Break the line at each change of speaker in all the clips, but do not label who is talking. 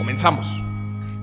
Comenzamos.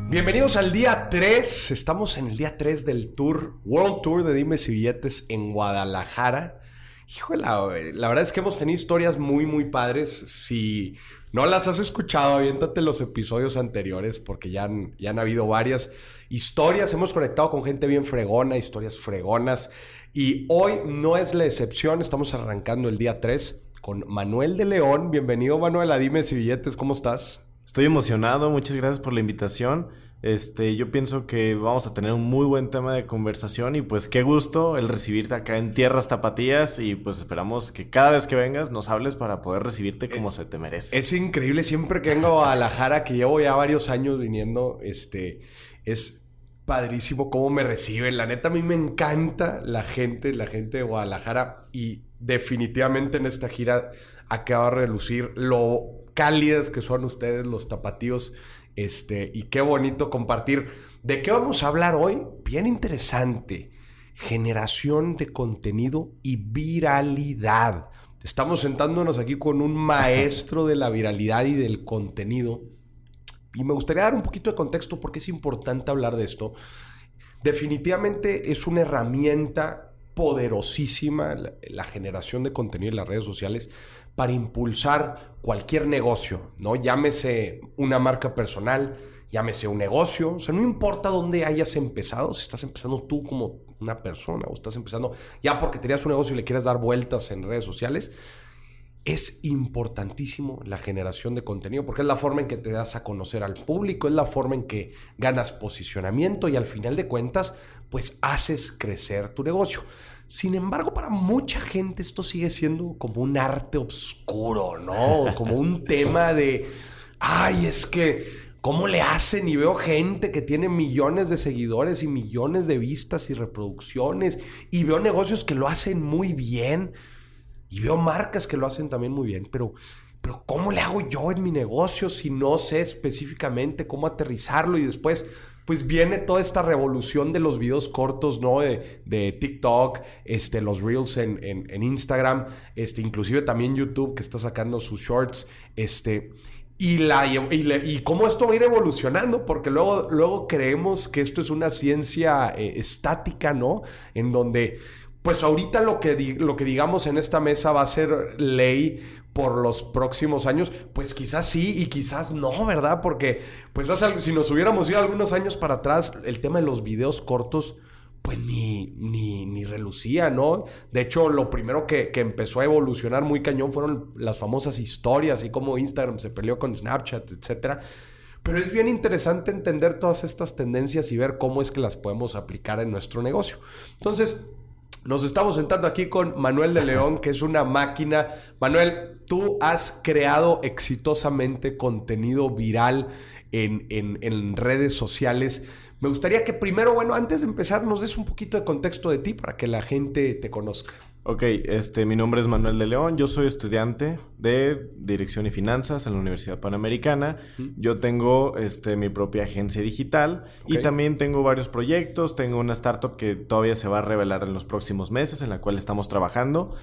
Bienvenidos al día 3. Estamos en el día 3 del tour, World Tour de Dimes y Billetes en Guadalajara. Híjole, la, verdad es que hemos tenido historias muy, muy padres. Si no las has escuchado, aviéntate los episodios anteriores porque ya han, ya han habido varias historias. Hemos conectado con gente bien fregona, historias fregonas. Y hoy no es la excepción. Estamos arrancando el día 3 con Manuel de León. Bienvenido, Manuel, a Dimes y Billetes. ¿Cómo estás?
Estoy emocionado, muchas gracias por la invitación. Este, yo pienso que vamos a tener un muy buen tema de conversación y pues qué gusto el recibirte acá en Tierras Tapatías y pues esperamos que cada vez que vengas nos hables para poder recibirte como se te merece.
Es increíble, siempre que vengo a Guadalajara, que llevo ya varios años viniendo, este, es padrísimo cómo me reciben. La neta, a mí me encanta la gente, la gente de Guadalajara y definitivamente en esta gira acaba de relucir lo cálidas que son ustedes los tapatíos. Este, y qué bonito compartir. ¿De qué vamos a hablar hoy? Bien interesante. Generación de contenido y viralidad. Estamos sentándonos aquí con un maestro de la viralidad y del contenido. Y me gustaría dar un poquito de contexto porque es importante hablar de esto. Definitivamente es una herramienta poderosísima la, generación de contenido en las redes sociales para impulsar cualquier negocio, ¿no? Llámese una marca personal, llámese un negocio, o sea, no importa dónde hayas empezado, si estás empezando tú como una persona o estás empezando ya porque tenías un negocio y le quieres dar vueltas en redes sociales, es importantísimo la generación de contenido porque es la forma en que te das a conocer al público, es la forma en que ganas posicionamiento y al final de cuentas, pues haces crecer tu negocio. Sin embargo, para mucha gente esto sigue siendo como un arte oscuro, ¿no? Como un tema de, ay, es que, ¿cómo le hacen? Y veo gente que tiene millones de seguidores y millones de vistas y reproducciones, y veo negocios que lo hacen muy bien, y veo marcas que lo hacen también muy bien, pero... Pero ¿cómo le hago yo en mi negocio si no sé específicamente cómo aterrizarlo y después pues viene toda esta revolución de los videos cortos, ¿no? De, TikTok, este, los Reels en, en, Instagram, este, inclusive también YouTube que está sacando sus shorts, este... Y, la, y, cómo esto va a ir evolucionando, porque luego, luego creemos que esto es una ciencia eh, estática, ¿no? En donde, pues ahorita lo que, lo que digamos en esta mesa va a ser ley por los próximos años, pues quizás sí y quizás no, ¿verdad? Porque pues si nos hubiéramos ido algunos años para atrás, el tema de los videos cortos, pues ni, ni, ni relucía, ¿no? De hecho, lo primero que, que, empezó a evolucionar muy cañón fueron las famosas historias y cómo Instagram se peleó con Snapchat, etcétera. Pero es bien interesante entender todas estas tendencias y ver cómo es que las podemos aplicar en nuestro negocio. Entonces, nos estamos sentando aquí con Manuel de León, que es una máquina. Manuel, tú has creado exitosamente contenido viral en, en redes sociales. Me gustaría que primero, bueno, antes de empezar, nos des un poquito de contexto de ti para que la gente te conozca.
Ok, este, mi nombre es Manuel de León, yo soy estudiante de Dirección y Finanzas en la Universidad Panamericana. Yo tengo este, mi propia agencia digital y también tengo varios proyectos. Tengo una startup que todavía se va a revelar en los próximos meses, en la cual estamos trabajando.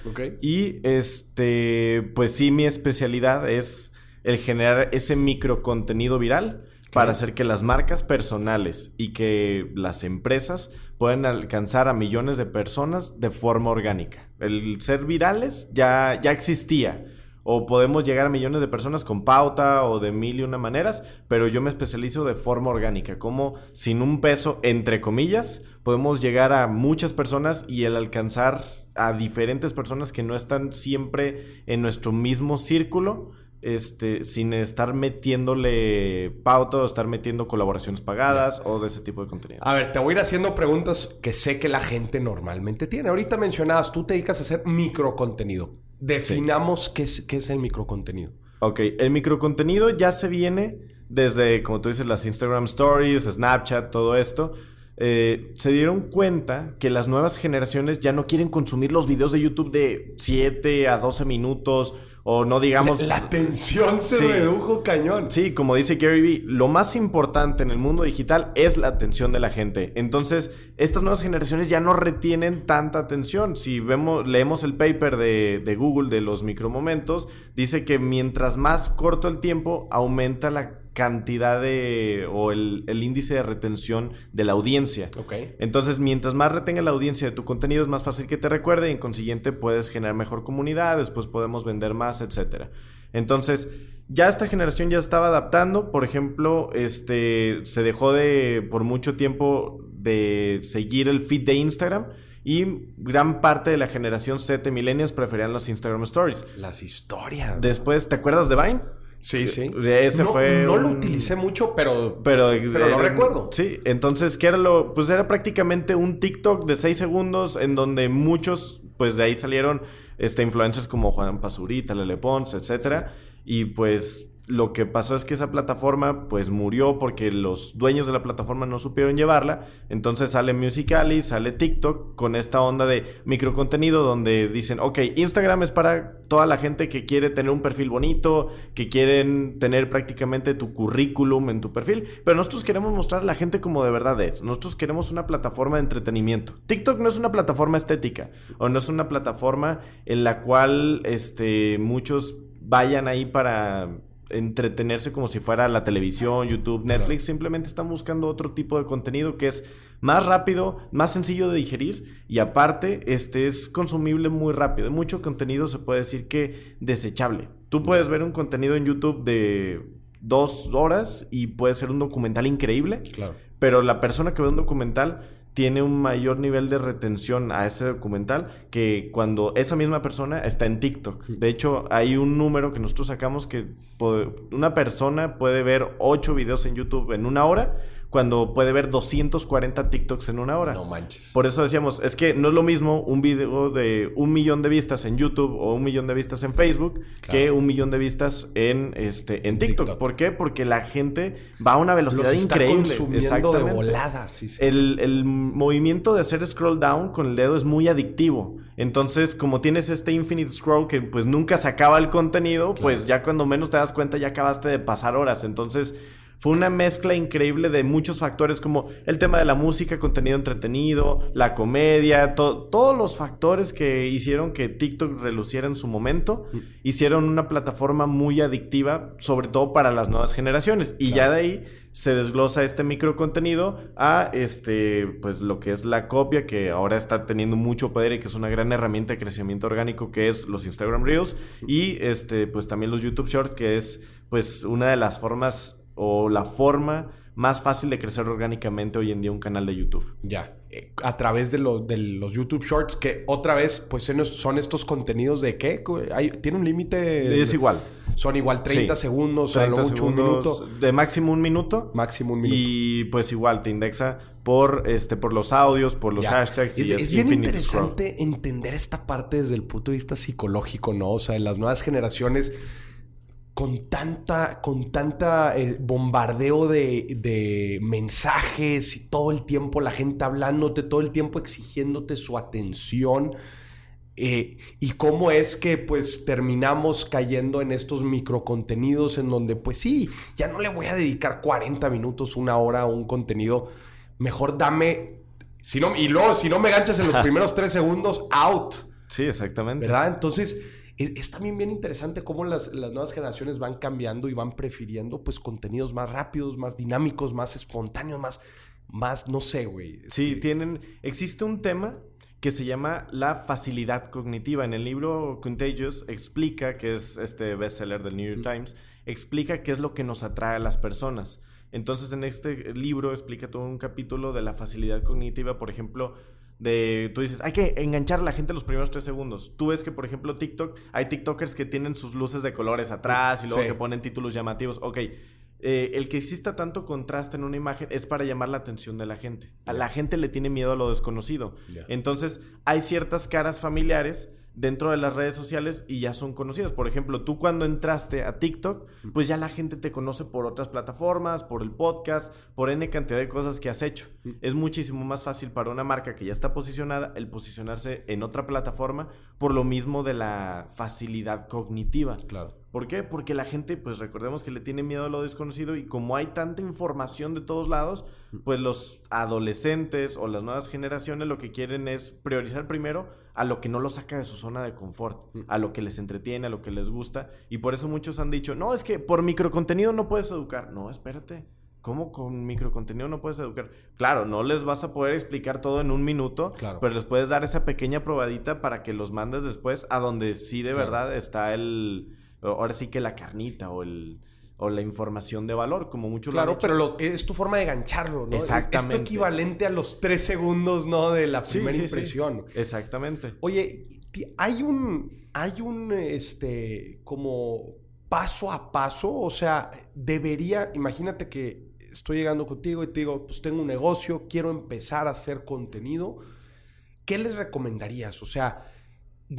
Y este, pues sí, mi especialidad es el generar ese micro contenido viral para hacer que las marcas personales y que las empresas puedan alcanzar a millones de personas de forma orgánica. El ser virales ya, ya existía. O podemos llegar a millones de personas con pauta o de mil y una maneras, pero yo me especializo de forma orgánica, como sin un peso, entre comillas, podemos llegar a muchas personas y el alcanzar a diferentes personas que no están siempre en nuestro mismo círculo, este, sin estar metiéndole pauta o estar metiendo colaboraciones pagadas o de ese tipo de contenido.
A ver, te voy a ir haciendo preguntas que sé que la gente normalmente tiene. Ahorita mencionabas, tú te dedicas a hacer microcontenido. Definamos qué, es, qué es el microcontenido.
Ok, el microcontenido ya se viene desde, como tú dices, las Instagram Stories, Snapchat, todo esto, eh, se dieron cuenta que las nuevas generaciones ya no quieren consumir los videos de YouTube de 7 a 12 minutos o no digamos...
La, atención se redujo cañón.
Sí, como dice Gary Vee, lo más importante en el mundo digital es la atención de la gente. Entonces, estas nuevas generaciones ya no retienen tanta atención. Si vemos, leemos el paper de, de Google de los micromomentos, dice que mientras más corto el tiempo, aumenta la cantidad de o el, índice de retención de la audiencia.
Ok.
Entonces, mientras más retenga la audiencia de tu contenido, es más fácil que te recuerde y en consiguiente puedes generar mejor comunidad, después podemos vender más, etcétera. Entonces, ya esta generación ya estaba adaptando. Por ejemplo, este se dejó de por mucho tiempo de seguir el feed de Instagram. Y gran parte de la generación Z millennials preferían los Instagram Stories.
Las historias.
Después, ¿te acuerdas de Vine?
Sí, sí.
Ese
no,
fue.
No lo utilicé mucho, pero.
Pero,
pero lo recuerdo.
Sí, entonces, ¿qué era lo? Pues era prácticamente un TikTok de 6 segundos en donde muchos, pues de ahí salieron este, influencers como Juan Pazurita, Lele Pons, etcétera. Y pues lo que pasó es que esa plataforma pues murió porque los dueños de la plataforma no supieron llevarla. Entonces sale Musical.ly, sale TikTok con esta onda de microcontenido donde dicen, ok, Instagram es para toda la gente que quiere tener un perfil bonito, que quieren tener prácticamente tu currículum en tu perfil, pero nosotros queremos mostrar a la gente como de verdad es. Nosotros queremos una plataforma de entretenimiento. TikTok no es una plataforma estética o no es una plataforma en la cual este, muchos vayan ahí para entretenerse como si fuera la televisión, YouTube, Netflix, simplemente están buscando otro tipo de contenido que es más rápido, más sencillo de digerir y aparte este es consumible muy rápido. Mucho contenido se puede decir que desechable. Tú puedes ver un contenido en YouTube de dos horas y puede ser un documental increíble,
claro.
pero la persona que ve un documental tiene un mayor nivel de retención a ese documental que cuando esa misma persona está en TikTok. De hecho, hay un número que nosotros sacamos que una persona puede ver 8 videos en YouTube en una hora cuando puede ver 240 TikToks en una hora.
No manches.
Por eso decíamos, es que no es lo mismo un video de un millón de vistas en YouTube o un millón de vistas en Facebook que un millón de vistas en este en TikTok. ¿Por qué? Porque la gente va a una velocidad
Los está
increíble.
Consumiendo de volada, sí, sí.
El, el movimiento de hacer scroll down con el dedo es muy adictivo. Entonces, como tienes este infinite scroll que pues nunca se acaba el contenido, pues ya cuando menos te das cuenta ya acabaste de pasar horas. Entonces, fue una mezcla increíble de muchos factores como el tema de la música, contenido entretenido, la comedia, todos los factores que hicieron que TikTok reluciera en su momento, mm. hicieron una plataforma muy adictiva, sobre todo para las nuevas generaciones. Y ya de ahí se desglosa este micro contenido a este pues lo que es la copia que ahora está teniendo mucho poder y que es una gran herramienta de crecimiento orgánico que es los Instagram Reels y este pues también los YouTube Shorts que es pues una de las formas o la forma más fácil de crecer orgánicamente hoy en día un canal de YouTube.
Ya, eh, a través de los, de los YouTube Shorts, que otra vez, pues son estos contenidos de qué? ¿Tiene un límite?
Es igual.
Son igual 30 segundos, 30 mucho un minuto.
De máximo un minuto.
Máximo un minuto.
Y pues igual te indexa por, este, por los audios, por los hashtags.
Es, es, bien interesante entender esta parte desde el punto de vista psicológico, ¿no? O sea, en las nuevas generaciones con tanta, con tanta eh, bombardeo de, mensajes y todo el tiempo la gente hablándote, todo el tiempo exigiéndote su atención. Eh, y cómo es que pues terminamos cayendo en estos microcontenidos en donde pues sí, ya no le voy a dedicar 40 minutos, una hora a un contenido, mejor dame, si no, y luego si no me ganchas en los primeros tres segundos, out.
Sí, exactamente.
¿Verdad? Entonces es, también bien interesante cómo las, nuevas generaciones van cambiando y van prefiriendo pues contenidos más rápidos, más dinámicos, más espontáneos, más, más no sé, güey.
Sí, este tienen, existe un tema que se llama la facilidad cognitiva. En el libro Contagious explica, que es este bestseller del New York Times, explica qué es lo que nos atrae a las personas. Entonces en este libro explica todo un capítulo de la facilidad cognitiva, por ejemplo, de, tú dices, hay que enganchar a la gente los primeros tres segundos. Tú ves que, por ejemplo, TikTok, hay TikTokers que tienen sus luces de colores atrás y luego que ponen títulos llamativos. Ok, eh, el que exista tanto contraste en una imagen es para llamar la atención de la gente. A la gente le tiene miedo a lo desconocido. Entonces, hay ciertas caras familiares dentro de las redes sociales y ya son conocidos. Por ejemplo, tú cuando entraste a TikTok, pues ya la gente te conoce por otras plataformas, por el podcast, por N cantidad de cosas que has hecho. Es muchísimo más fácil para una marca que ya está posicionada el posicionarse en otra plataforma por lo mismo de la facilidad cognitiva.
Claro.
¿Por qué? Porque la gente, pues recordemos que le tiene miedo a lo desconocido y como hay tanta información de todos lados, pues los adolescentes o las nuevas generaciones lo que quieren es priorizar primero a lo que no lo saca de su zona de confort, a lo que les entretiene, a lo que les gusta. Y por eso muchos han dicho, no, es que por microcontenido no puedes educar. No, espérate. ¿Cómo con microcontenido no puedes educar? Claro, no les vas a poder explicar todo en un minuto,
Claro.
pero les puedes dar esa pequeña probadita para que los mandes después a donde sí de
Claro.
verdad está el, ahora sí que la carnita o el o la información de valor, como muchos
Claro, pero lo- es tu forma de gancharlo, ¿no? Es- Es, tu
Exactamente.
equivalente a los tres segundos, ¿no? De la primera
sí, sí.
impresión.
Exactamente.
Oye, hay un, hay un, este, como paso a paso, o sea, debería, imagínate que estoy llegando contigo y te digo, pues tengo un negocio, quiero empezar a hacer contenido, ¿qué les recomendarías? O sea,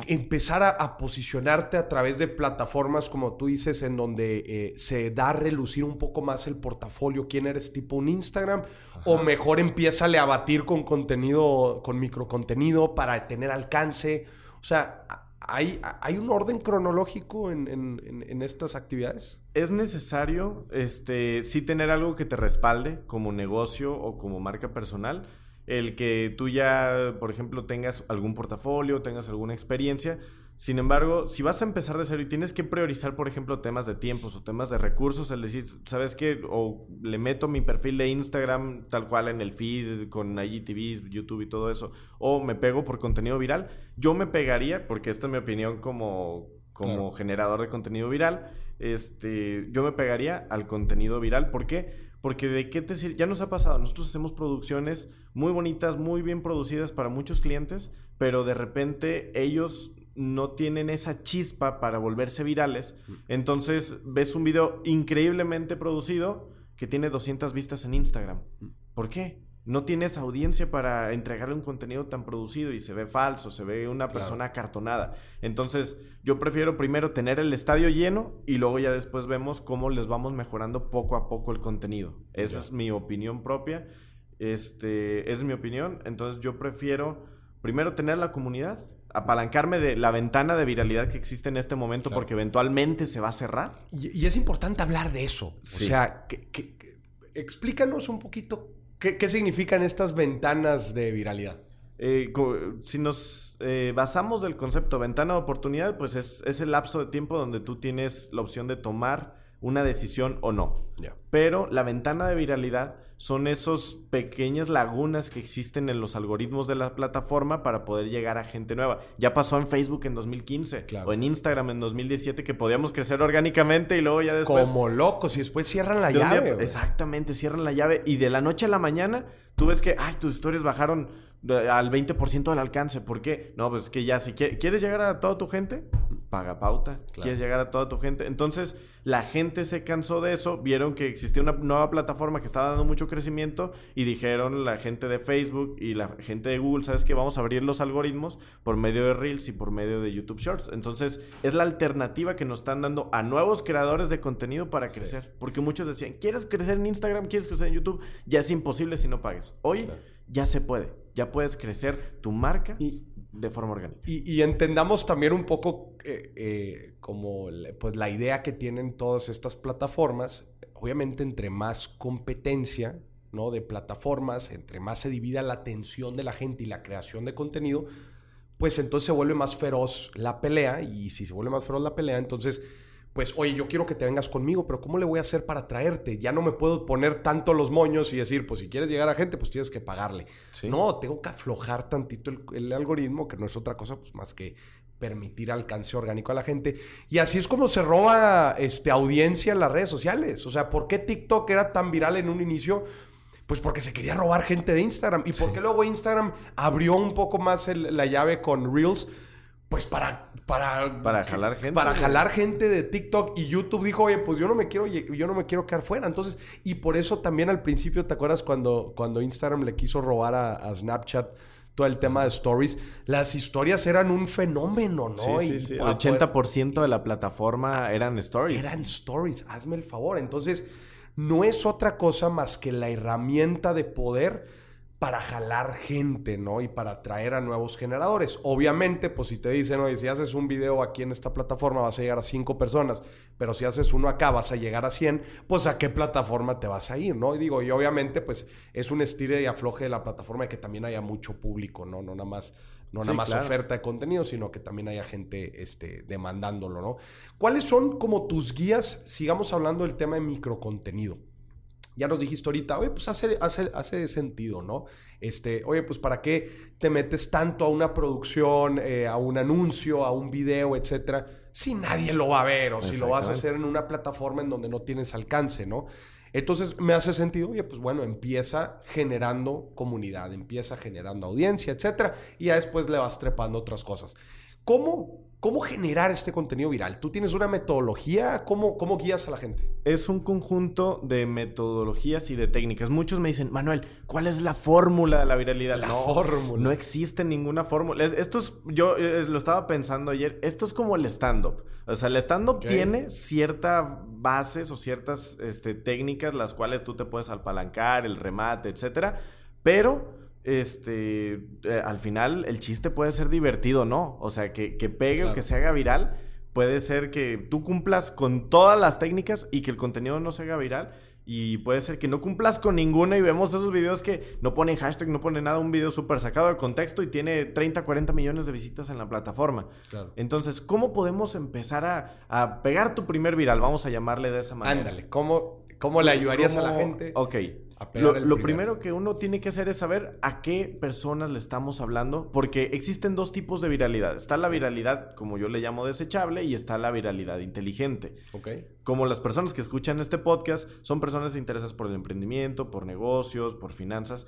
empezar a, a posicionarte a través de plataformas, como tú dices, en donde eh, se da a relucir un poco más el portafolio, quién eres, tipo un Instagram, o mejor empiézale a batir con contenido, con microcontenido para tener alcance. O sea, ¿hay, hay un orden cronológico en, en- en- en estas actividades?
Es necesario, este, sí tener algo que te respalde como negocio o como marca personal. El que tú ya, por ejemplo, tengas algún portafolio, tengas alguna experiencia. Sin embargo, si vas a empezar de cero y tienes que priorizar, por ejemplo, temas de tiempos o temas de recursos, el decir, ¿sabes qué? O le meto mi perfil de Instagram tal cual en el feed con IGTVs, YouTube y todo eso, o me pego por contenido viral, yo me pegaría, porque esta es mi opinión como, como
Claro.
generador de contenido viral, este, yo me pegaría al contenido viral. ¿Por qué? Porque de qué te sirve, ya nos ha pasado, nosotros hacemos producciones muy bonitas, muy bien producidas para muchos clientes, pero de repente ellos no tienen esa chispa para volverse virales. Entonces ves un video increíblemente producido que tiene 200 vistas en Instagram. ¿Por qué? No tienes audiencia para entregarle un contenido tan producido y se ve falso, se ve una
Claro.
persona acartonada. Entonces, yo prefiero primero tener el estadio lleno y luego ya después vemos cómo les vamos mejorando poco a poco el contenido. Esa es mi opinión propia. Este, es mi opinión. Entonces, yo prefiero primero tener la comunidad, apalancarme de la ventana de viralidad que existe en este momento
Claro.
porque eventualmente se va a cerrar.
Y, y es importante hablar de eso.
Sí.
O sea, que- que- que- explícanos un poquito qué, qué significan estas ventanas de viralidad.
Eh, si nos eh, basamos del concepto ventana de oportunidad, pues es, es el lapso de tiempo donde tú tienes la opción de tomar una decisión o no. Pero la ventana de viralidad son esos pequeñas lagunas que existen en los algoritmos de la plataforma para poder llegar a gente nueva. Ya pasó en Facebook en 2015
Claro.
o en Instagram en 2017 que podíamos crecer orgánicamente y luego ya después...
Como locos y después cierran la
De un día-
llave.
exactamente, cierran la llave y de la noche a la mañana tú ves que, ay, tus historias bajaron al 20% del alcance. ¿Por qué? No, pues es que ya, si qui- quieres llegar a toda tu gente, paga pauta. Quieres llegar a toda tu gente. Entonces, la gente se cansó de eso, vieron que existía una nueva plataforma que estaba dando mucho crecimiento y dijeron la gente de Facebook y la gente de Google, ¿sabes qué? Vamos a abrir los algoritmos por medio de Reels y por medio de YouTube Shorts. Entonces, es la alternativa que nos están dando a nuevos creadores de contenido para
Sí.
crecer. Porque muchos decían, ¿quieres crecer en Instagram? ¿Quieres crecer en YouTube? Ya es imposible si no pagues. Hoy
Claro.
Ya se puede. Ya puedes crecer tu marca
Y-
de forma orgánica.
Y, y entendamos también un poco eh, eh, como pues, la idea que tienen todas estas plataformas. Obviamente, entre más competencia ¿no? de plataformas, entre más se divida la atención de la gente y la creación de contenido, pues entonces se vuelve más feroz la pelea. Y si se vuelve más feroz la pelea, entonces, pues, oye, yo quiero que te vengas conmigo, pero ¿cómo le voy a hacer para traerte? Ya no me puedo poner tanto los moños y decir, pues si quieres llegar a gente, pues tienes que pagarle.
Sí.
No, tengo que aflojar tantito el, el algoritmo, que no es otra cosa pues, más que permitir alcance orgánico a la gente. Y así es como se roba este, audiencia en las redes sociales. O sea, ¿por qué TikTok era tan viral en un inicio? Pues porque se quería robar gente de Instagram. ¿Y por qué luego Instagram abrió un poco más el- la llave con Reels? Pues para... Para,
Para jalar gente,
Para jalar gente de TikTok. Y YouTube dijo, oye, pues yo no me quiero, yo no me quiero quedar fuera. Entonces, y por eso también al principio, ¿te acuerdas cuando, cuando Instagram le quiso robar a, a Snapchat todo el tema de stories, las historias eran un fenómeno, ¿no?
Sí, sí, sí. El 80% de la plataforma eran stories.
Eran stories, hazme el favor. Entonces, no es otra cosa más que la herramienta de poder para jalar gente, ¿no? Y para atraer a nuevos generadores. Obviamente, pues si te dicen, oye, si haces un video aquí en esta plataforma vas a llegar a cinco personas, pero si haces uno acá vas a llegar a 100, pues a qué plataforma te vas a ir, ¿no? Y digo, y obviamente, pues es un estire y afloje de la plataforma y que también haya mucho público, ¿no? No nada más, no nada más oferta de contenido, sino que también haya gente este, demandándolo, ¿no? ¿Cuáles son como tus guías? Sigamos hablando del tema de microcontenido ya nos dijiste ahorita, oye, pues hace, hace, hace sentido, ¿no? Este, oye, pues ¿para qué te metes tanto a una producción, eh, a un anuncio, a un video, etcétera, si nadie lo va a ver o si lo vas a hacer en una plataforma en donde no tienes alcance, ¿no? Entonces me hace sentido, oye, pues bueno, empieza generando comunidad, empieza generando audiencia, etcétera, y ya después le vas trepando otras cosas. ¿Cómo ¿Cómo generar este contenido viral? ¿Tú tienes una metodología? ¿Cómo, ¿Cómo guías a la gente?
Es un conjunto de metodologías y de técnicas. Muchos me dicen, Manuel, ¿cuál es la fórmula de la viralidad?
La fórmula.
No existe ninguna fórmula. Esto es, yo eh, lo estaba pensando ayer, esto es como el stand-up. O sea, el stand-up tiene ciertas bases o ciertas este, técnicas las cuales tú te puedes apalancar, el remate, etcétera. Pero este, eh, al final el chiste puede ser divertido, ¿no? O sea, que, que pegue o que se haga viral. Puede ser que tú cumplas con todas las técnicas y que el contenido no se haga viral. Y puede ser que no cumplas con ninguna y vemos esos videos que no ponen hashtag, no ponen nada, un video súper sacado de contexto y tiene 30, 40 millones de visitas en la plataforma. Entonces, ¿cómo podemos empezar a, a, pegar tu primer viral? Vamos a llamarle de esa manera.
Ándale, ¿cómo, cómo le ayudarías a la gente?
Ok, lo, primero que uno tiene que hacer es saber a qué personas le estamos hablando, porque existen dos tipos de viralidad. Está la viralidad, como yo le llamo desechable, y está la viralidad inteligente.
Okay.
Como las personas que escuchan este podcast son personas interesadas por el emprendimiento, por negocios, por finanzas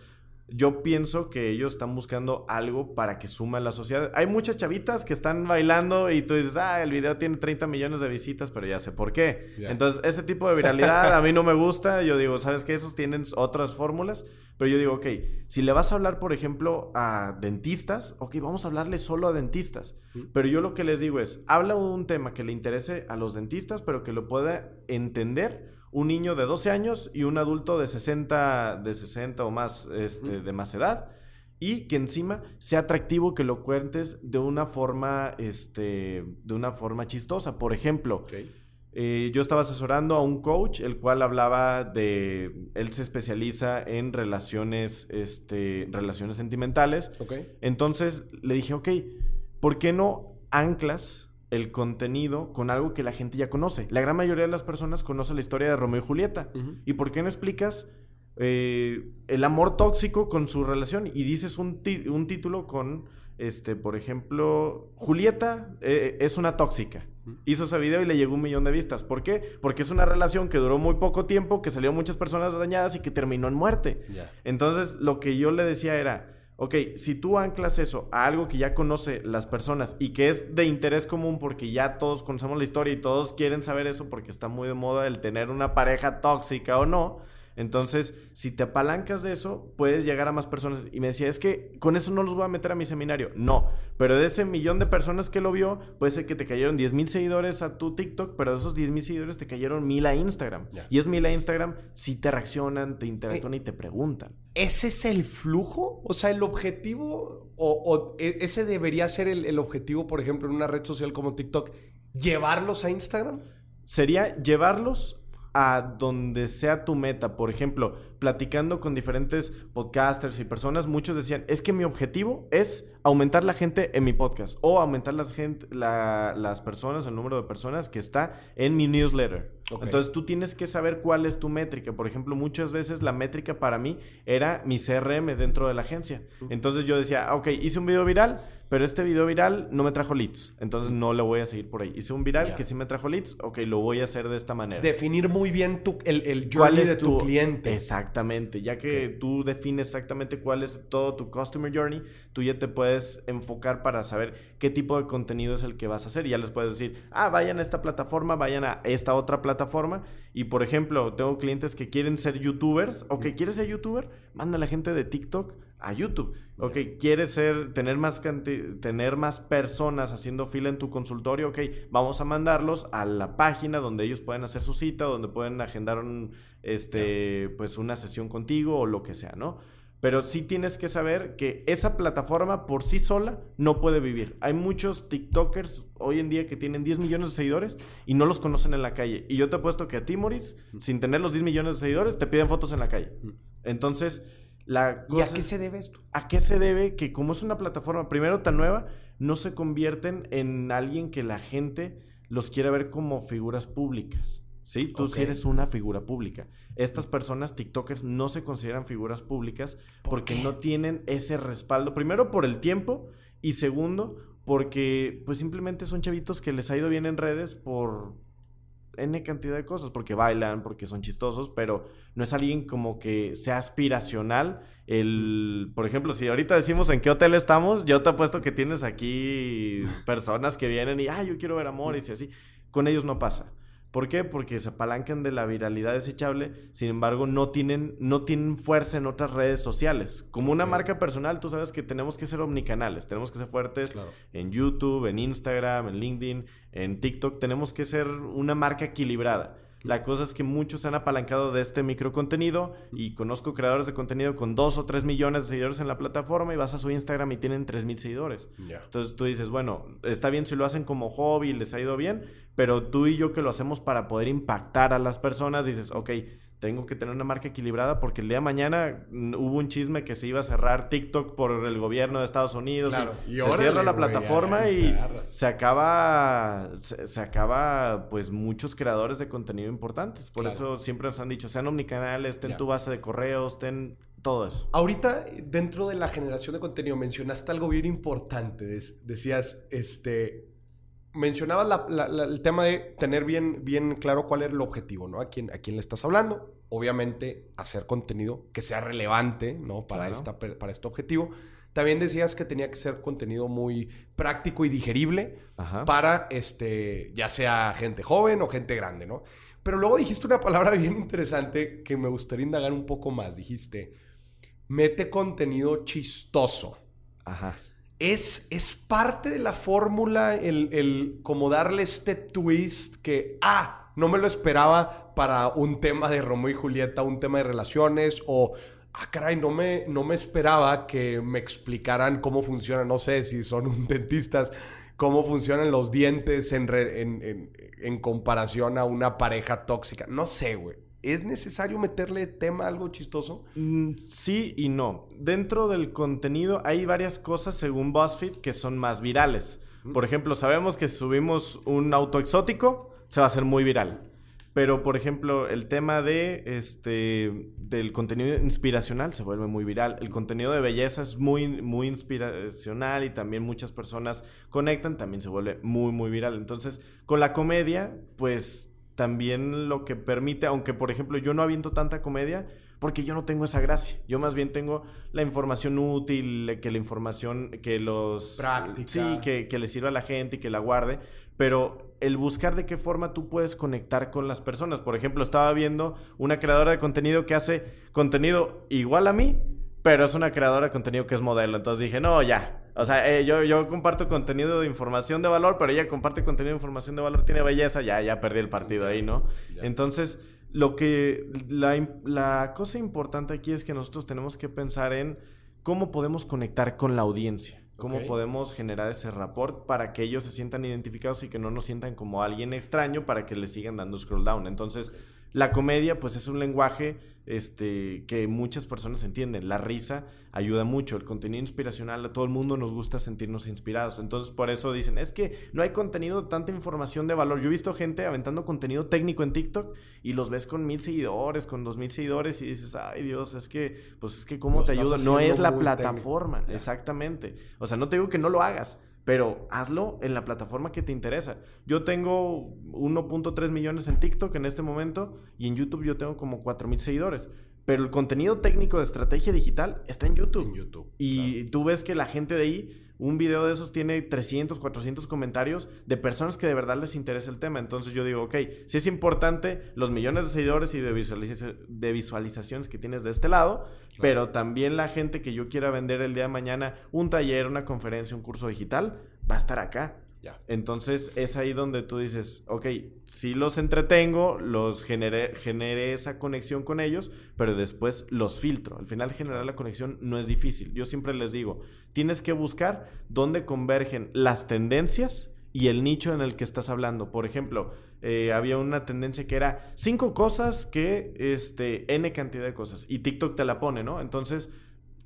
yo pienso que ellos están buscando algo para que suma a la sociedad. Hay muchas chavitas que están bailando y tú dices, ah, el video tiene 30 millones de visitas, pero ya sé por qué. Entonces, ese tipo de viralidad a mí no me gusta. Yo digo, ¿sabes qué? Esos tienen otras fórmulas. Pero yo digo, ok, si le vas a hablar, por ejemplo, a dentistas, ok, vamos a hablarle solo a dentistas. Pero yo lo que les digo es, habla un tema que le interese a los dentistas, pero que lo pueda entender un niño de 12 años y un adulto de 60, de 60 o más este, de más edad. Y que encima sea atractivo que lo cuentes de una forma, este, de una forma chistosa. Por ejemplo, eh, yo estaba asesorando a un coach, el cual hablaba de, él se especializa en relaciones, este, relaciones sentimentales. Entonces le dije, ok, ¿por qué no anclas el contenido con algo que la gente ya conoce. La gran mayoría de las personas conoce la historia de Romeo y Julieta. ¿Y por qué no explicas eh, el amor tóxico con su relación y dices un, un título con, este, por ejemplo, Julieta eh, es una tóxica? Hizo ese video y le llegó un millón de vistas. ¿Por qué? Porque es una relación que duró muy poco tiempo, que salió muchas personas dañadas y que terminó en muerte. Entonces, lo que yo le decía era ok, si tú anclas eso a algo que ya conoce las personas y que es de interés común porque ya todos conocemos la historia y todos quieren saber eso porque está muy de moda el tener una pareja tóxica o no, entonces, si te apalancas de eso, puedes llegar a más personas. Y me decía, es que con eso no los voy a meter a mi seminario. No, pero de ese millón de personas que lo vio, puede ser que te cayeron 10 mil seguidores a tu TikTok, pero de esos 10 mil seguidores te cayeron mil a Instagram. Y es mil a Instagram si te reaccionan, te interactúan y te preguntan.
¿Ese es el flujo? O sea, el objetivo, o, e, ese debería ser el, el objetivo, por ejemplo, en una red social como TikTok, llevarlos a Instagram?
Sería llevarlos a donde sea tu meta. Por ejemplo, platicando con diferentes podcasters y personas, muchos decían, es que mi objetivo es aumentar la gente en mi podcast o aumentar las, gente, las personas, el número de personas que está en mi newsletter. Entonces tú tienes que saber cuál es tu métrica. Por ejemplo, muchas veces la métrica para mí era mi CRM dentro de la agencia. Entonces yo decía, ah, ok, hice un video viral, pero este video viral no me trajo leads. Entonces no lo voy a seguir por ahí. Hice un viral que sí me trajo leads, ok, lo voy a hacer de esta manera.
Definir muy bien tu, el, el journey de tu, cliente.
Exactamente. Ya que tú defines exactamente cuál es todo tu customer journey, tú ya te puedes enfocar para saber qué tipo de contenido es el que vas a hacer. Y ya les puedes decir, ah, vayan a esta plataforma, vayan a esta otra plataforma. Y por ejemplo, tengo clientes que quieren ser youtubers. Ok, ¿quieres ser youtuber? Manda a la gente de TikTok a YouTube. Ok, ¿quieres ser, tener más, tener más personas haciendo fila en tu consultorio? Ok, vamos a mandarlos a la página donde ellos pueden hacer su cita, donde pueden agendar un, este, pues una sesión contigo o lo que sea, ¿no? Pero sí tienes que saber que esa plataforma por sí sola no puede vivir. Hay muchos TikTokers hoy en día que tienen 10 millones de seguidores y no los conocen en la calle. Y yo te apuesto que a ti, Moris, sin tener los 10 millones de seguidores, te piden fotos en la calle. Entonces, la
¿Y a qué se debe esto?
¿A qué se debe que como es una plataforma, primero tan nueva, no se convierten en alguien que la gente los quiera ver como figuras públicas? Sí, tú sí eres una figura pública. Estas personas, TikTokers, no se consideran figuras públicas porque no tienen ese respaldo. Primero, por el tiempo. Y segundo, porque pues simplemente son chavitos que les ha ido bien en redes por N cantidad de cosas. Porque bailan, porque son chistosos, pero no es alguien como que sea aspiracional. El, por ejemplo, si ahorita decimos en qué hotel estamos, yo te apuesto que tienes aquí personas que vienen y, ah, yo quiero ver amores y así. Con ellos no pasa. ¿Por qué? Porque se apalancan de la viralidad desechable, sin embargo, no tienen, no tienen fuerza en otras redes sociales. Como una marca personal, tú sabes que tenemos que ser omnicanales, tenemos que ser fuertes en YouTube, en Instagram, en LinkedIn, en TikTok, tenemos que ser una marca equilibrada. La cosa es que muchos se han apalancado de este micro contenido y conozco creadores de contenido con dos o tres millones de seguidores en la plataforma y vas a su Instagram y tienen tres mil seguidores. Entonces tú dices, bueno, está bien si lo hacen como hobby y les ha ido bien, pero tú y yo que lo hacemos para poder impactar a las personas, dices, ok, tengo que tener una marca equilibrada porque el día de mañana hubo un chisme que se iba a cerrar TikTok por el gobierno de Estados Unidos y, se cierra la plataforma y se acaba se, acaba pues muchos creadores de contenido importantes. Por eso siempre nos han dicho sean omnicanales ten tu base de correos ten todo eso
ahorita dentro de la generación de contenido mencionaste algo bien importante decías este mencionabas el tema de tener bien, bien claro cuál es el objetivo, ¿no? A quién, a quién le estás hablando. Obviamente, hacer contenido que sea relevante, ¿no? Para, esta, para este objetivo. También decías que tenía que ser contenido muy práctico y digerible para, este, ya sea gente joven o gente grande, ¿no? Pero luego dijiste una palabra bien interesante que me gustaría indagar un poco más. Dijiste, mete contenido chistoso. Ajá es, es parte de la fórmula el, el como darle este twist que, ah, no me lo esperaba para un tema de Romeo y Julieta, un tema de relaciones o, ah, caray, no me, no me esperaba que me explicaran cómo funciona, no sé si son un dentistas, cómo funcionan los dientes en, en, en, en comparación a una pareja tóxica. No sé, güey. ¿Es necesario meterle tema algo chistoso?
Mm, sí y no. Dentro del contenido hay varias cosas, según BuzzFeed, que son más virales. Por ejemplo, sabemos que si subimos un auto exótico, se va a hacer muy viral. Pero, por ejemplo, el tema de este del contenido inspiracional se vuelve muy viral. El contenido de belleza es muy, muy inspiracional y también muchas personas conectan, también se vuelve muy, muy viral. Entonces, con la comedia, pues también lo que permite, aunque por ejemplo yo no aviento tanta comedia, porque yo no tengo esa gracia. Yo más bien tengo la información útil, que la información, que los...
Práctica.
Sí, que, que le sirva a la gente y que la guarde. Pero el buscar de qué forma tú puedes conectar con las personas. Por ejemplo, estaba viendo una creadora de contenido que hace contenido igual a mí, pero es una creadora de contenido que es modelo. Entonces dije, no, ya. O sea, eh, yo, yo comparto contenido de información de valor, pero ella comparte contenido de información de valor, tiene belleza, ya, ya perdí el partido ahí, ¿no? Entonces, lo que, la, la cosa importante aquí es que nosotros tenemos que pensar en cómo podemos conectar con la audiencia. ¿Cómo podemos generar ese rapport para que ellos se sientan identificados y que no nos sientan como alguien extraño para que les sigan dando scroll down? Entonces, la comedia, pues es un lenguaje este, que muchas personas entienden. La risa ayuda mucho. El contenido inspiracional, a todo el mundo nos gusta sentirnos inspirados. Entonces, por eso dicen, es que no hay contenido, tanta información de valor. Yo he visto gente aventando contenido técnico en TikTok y los ves con mil seguidores, con dos mil seguidores y dices, ay Dios, es que, pues es que cómo te ayuda. No es la plataforma, exactamente. O sea, no te digo que no lo hagas pero hazlo en la plataforma que te interesa. Yo tengo 1.3 millones en TikTok en este momento y en YouTube yo tengo como 4 mil seguidores. Pero el contenido técnico de estrategia digital está en YouTube.
En YouTube,
Y tú ves que la gente de ahí, un video de esos tiene 300, 400 comentarios de personas que de verdad les interesa el tema. Entonces yo digo, ok, sí es importante los millones de seguidores y de, visualiza- de visualizaciones que tienes de este lado, pero también la gente que yo quiera vender el día de mañana un taller, una conferencia, un curso digital, va a estar acá. Entonces es ahí donde tú dices, ok, sí los entretengo, los generé, generé esa conexión con ellos, pero después los filtro. Al final generar la conexión no es difícil. Yo siempre les digo, tienes que buscar dónde convergen las tendencias y el nicho en el que estás hablando. Por ejemplo, eh, había una tendencia que era cinco cosas que, este, N cantidad de cosas. Y TikTok te la pone, ¿no? Entonces,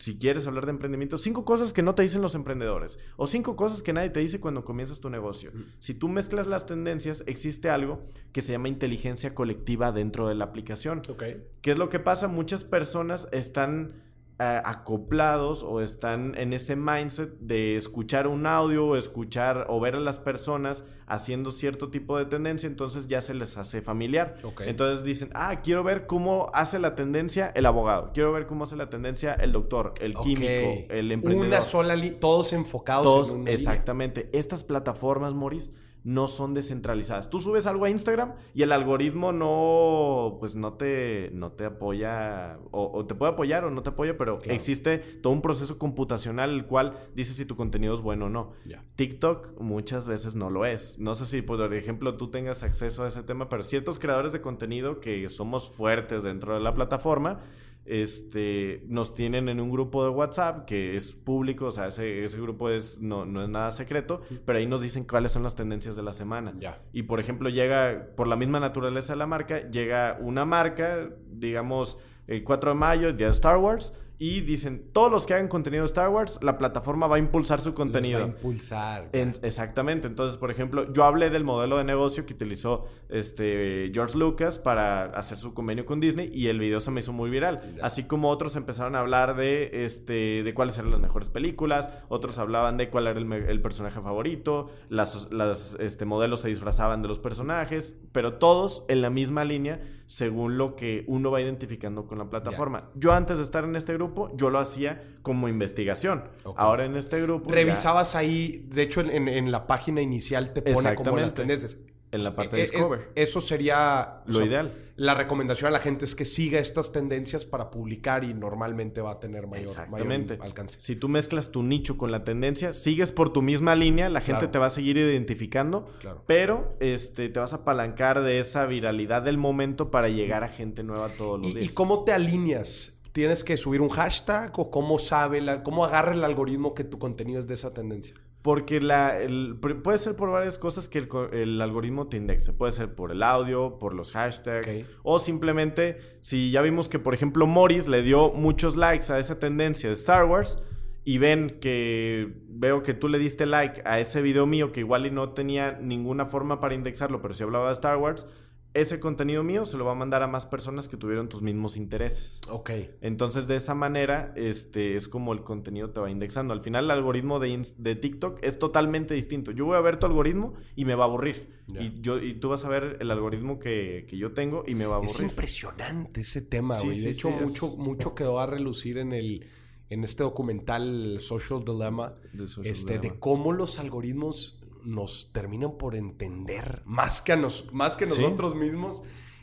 si quieres hablar de emprendimiento, cinco cosas que no te dicen los emprendedores o cinco cosas que nadie te dice cuando comienzas tu negocio. Si tú mezclas las tendencias, existe algo que se llama inteligencia colectiva dentro de la aplicación.
Ok.
¿Qué es lo que pasa? Muchas personas están acoplados o están en ese mindset de escuchar un audio o escuchar o ver a las personas haciendo cierto tipo de tendencia, entonces ya se les hace familiar. Entonces dicen, ah, quiero ver cómo hace la tendencia el abogado, quiero ver cómo hace la tendencia el doctor, el químico, el emprendedor.
Una sola todos enfocados
Todos,
en una línea.
exactamente. Estas plataformas, Moris, no son descentralizadas. Tú subes algo a Instagram y el algoritmo no, pues no te, no te apoya, o, o te puede apoyar o no te apoya, pero
Claro.
existe todo un proceso computacional el cual dice si tu contenido es bueno o no. TikTok muchas veces no lo es. No sé si, por ejemplo, tú tengas acceso a ese tema, pero ciertos creadores de contenido que somos fuertes dentro de la plataforma, este, nos tienen en un grupo de WhatsApp que es público, o sea, ese, ese grupo es, no, no es nada secreto, pero ahí nos dicen cuáles son las tendencias de la semana.
Ya.
Y por ejemplo, llega, por la misma naturaleza de la marca, llega una marca, digamos, el 4 de mayo, día de Star Wars, y dicen, todos los que hagan contenido de Star Wars, la plataforma va a impulsar su
Los
contenido.
va a impulsar.
En- exactamente. Entonces, por ejemplo, yo hablé del modelo de negocio que utilizó este George Lucas para hacer su convenio con Disney y el video se me hizo muy viral.
Ya.
Así como otros empezaron a hablar de este de cuáles eran las mejores películas, otros hablaban de cuál era el, el personaje favorito, las, las este, modelos se disfrazaban de los personajes, pero todos en la misma línea según lo que uno va identificando con la plataforma. Yo antes de estar en este grupo, yo lo hacía como investigación. Ahora en este grupo ya-
Revisabas ahí, de hecho, en, en la página inicial te pone como las tendencias.
En la parte de Discover.
Eso sería
Lo ideal.
La recomendación a la gente es que siga estas tendencias para publicar y normalmente va a tener mayor,
Exactamente.
mayor alcance.
Si tú mezclas tu nicho con la tendencia, sigues por tu misma línea, la gente
Claro.
te va a seguir identificando,
Claro.
pero este, te vas a apalancar de esa viralidad del momento para llegar a gente nueva todos los
¿Y, y
días.
cómo te alineas? ¿Tienes que subir un hashtag o cómo sabe, la- cómo agarra el algoritmo que tu contenido es de esa tendencia?
Porque la, el- puede ser por varias cosas que el, algoritmo te indexe. Puede ser por el audio, por los hashtags, o simplemente si ya vimos que, por ejemplo, Morris le dio muchos likes a esa tendencia de Star Wars y ven que veo que tú le diste like a ese video mío que igual y no tenía ninguna forma para indexarlo, pero si hablaba de Star Wars, ese contenido mío se lo va a mandar a más personas que tuvieron tus mismos intereses.
Ok.
Entonces, de esa manera, este, es como el contenido te va indexando. Al final, el algoritmo de, de TikTok es totalmente distinto. Yo voy a ver tu algoritmo y me va a aburrir. Y, yo, y tú vas a ver el algoritmo que, que yo tengo y me va a
Es
aburrir.
impresionante ese tema, güey.
sí,
de hecho,
sí, es-
mucho, mucho quedó a relucir en el en este documental Social Dilemma,
De Social
este, de
Dilemma.
cómo los algoritmos nos terminan por entender más que a nos, más que
Sí.
nosotros mismos.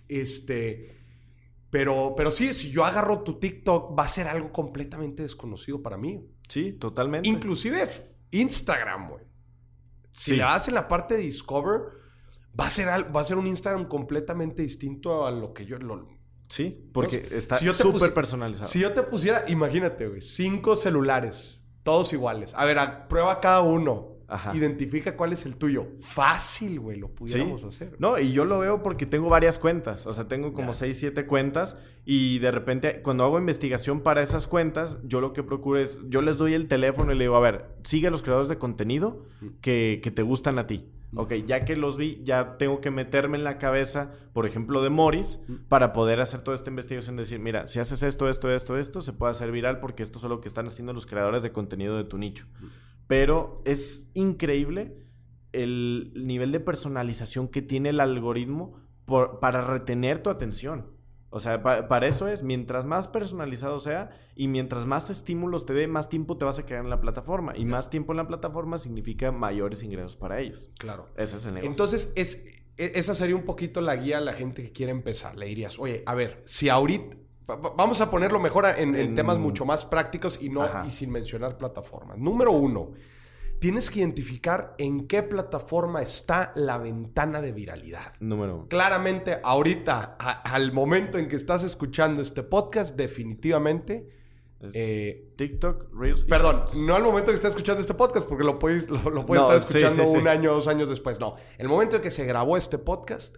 Este, pero, pero sí, si yo agarro tu TikTok, va a ser algo completamente desconocido para mí.
Sí, totalmente.
Inclusive Instagram, güey. Si
Sí.
le das en la parte de Discover, va a ser, va a ser un Instagram completamente distinto a lo que yo... Lo,
sí, porque
Entonces,
está
si
súper personalizado.
si yo te pusiera, imagínate, güey, cinco celulares, todos iguales. A ver, a- prueba cada uno.
Ajá.
Identifica cuál es el tuyo. Fácil, güey, lo
Sí.
pudiéramos hacer.
No, y yo lo veo porque tengo varias cuentas. O sea, tengo como
Ya.
6, 7 cuentas. Y de repente, cuando hago investigación para esas cuentas, yo lo que procuro es, yo les doy el teléfono y le digo, a ver, sigue a los creadores de contenido que, que te gustan a ti. Ok, ya que los vi, ya tengo que meterme en la cabeza, por ejemplo, de Morris, para poder hacer toda esta investigación. Decir, mira, si haces esto, esto, esto, esto, se puede hacer viral porque esto es lo que están haciendo los creadores de contenido de tu nicho. Pero es increíble el nivel de personalización que tiene el algoritmo por- para retener tu atención. O sea, para eso es, mientras más personalizado sea y mientras más estímulos te dé, más tiempo te vas a quedar en la plataforma. Y más tiempo en la plataforma significa mayores ingresos para ellos.
Claro.
Ese es el negocio.
Entonces, es, e, esa sería un poquito la guía a la gente que quiere empezar. Le dirías, oye, a ver, si ahorita... Vamos a ponerlo mejor en, temas mucho más prácticos y, no, y sin mencionar plataformas. Número uno, tienes que identificar en qué plataforma está la ventana de viralidad.
Número uno.
Claramente, ahorita, al momento en que estás escuchando este podcast, definitivamente...
Eh, TikTok, Reels.
Perdón, no al momento en que estás escuchando este podcast, porque lo puedes, lo, puedes estar escuchando un año, dos años después. No, el momento en que se grabó este podcast,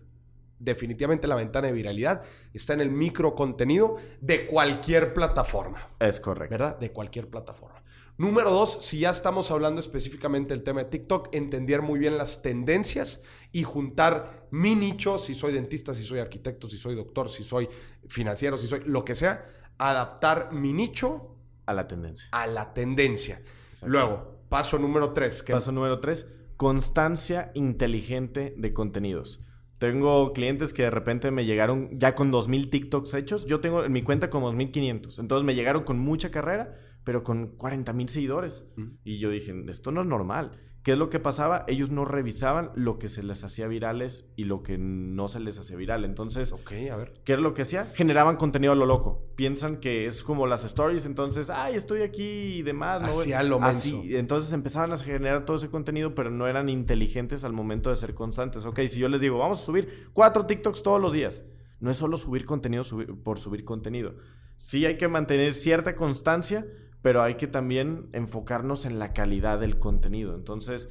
definitivamente la ventana de viralidad está en el micro contenido de cualquier plataforma.
Es correcto.
¿Verdad? De cualquier plataforma. Número dos, si ya estamos hablando específicamente del tema de TikTok, entender muy bien las tendencias y juntar mi nicho, si soy dentista, si soy arquitecto, si soy doctor, si soy financiero, si soy lo que sea, adaptar mi nicho
a la tendencia.
A la tendencia. Luego, paso número tres.
Paso número tres, constancia inteligente de contenidos. Tengo clientes que de repente me llegaron ya con 2.000 TikToks hechos. Yo tengo en mi cuenta como 2.500. Entonces me llegaron con mucha carrera pero con 40 mil seguidores. Y yo dije, esto no es normal. ¿Qué es lo que pasaba? Ellos no revisaban lo que se les hacía virales y lo que no se les hacía viral. Entonces,
ok, a ver.
¿qué es lo que hacía? Generaban contenido a lo loco. Piensan que es como las stories, entonces, ay, estoy aquí y demás.
¿no? lo
Así, entonces empezaban a generar todo ese contenido, pero no eran inteligentes al momento de ser constantes. Ok, si yo les digo, vamos a subir cuatro TikToks todos los días. No es solo subir contenido por subir contenido. Sí hay que mantener cierta constancia, pero hay que también enfocarnos en la calidad del contenido. Entonces,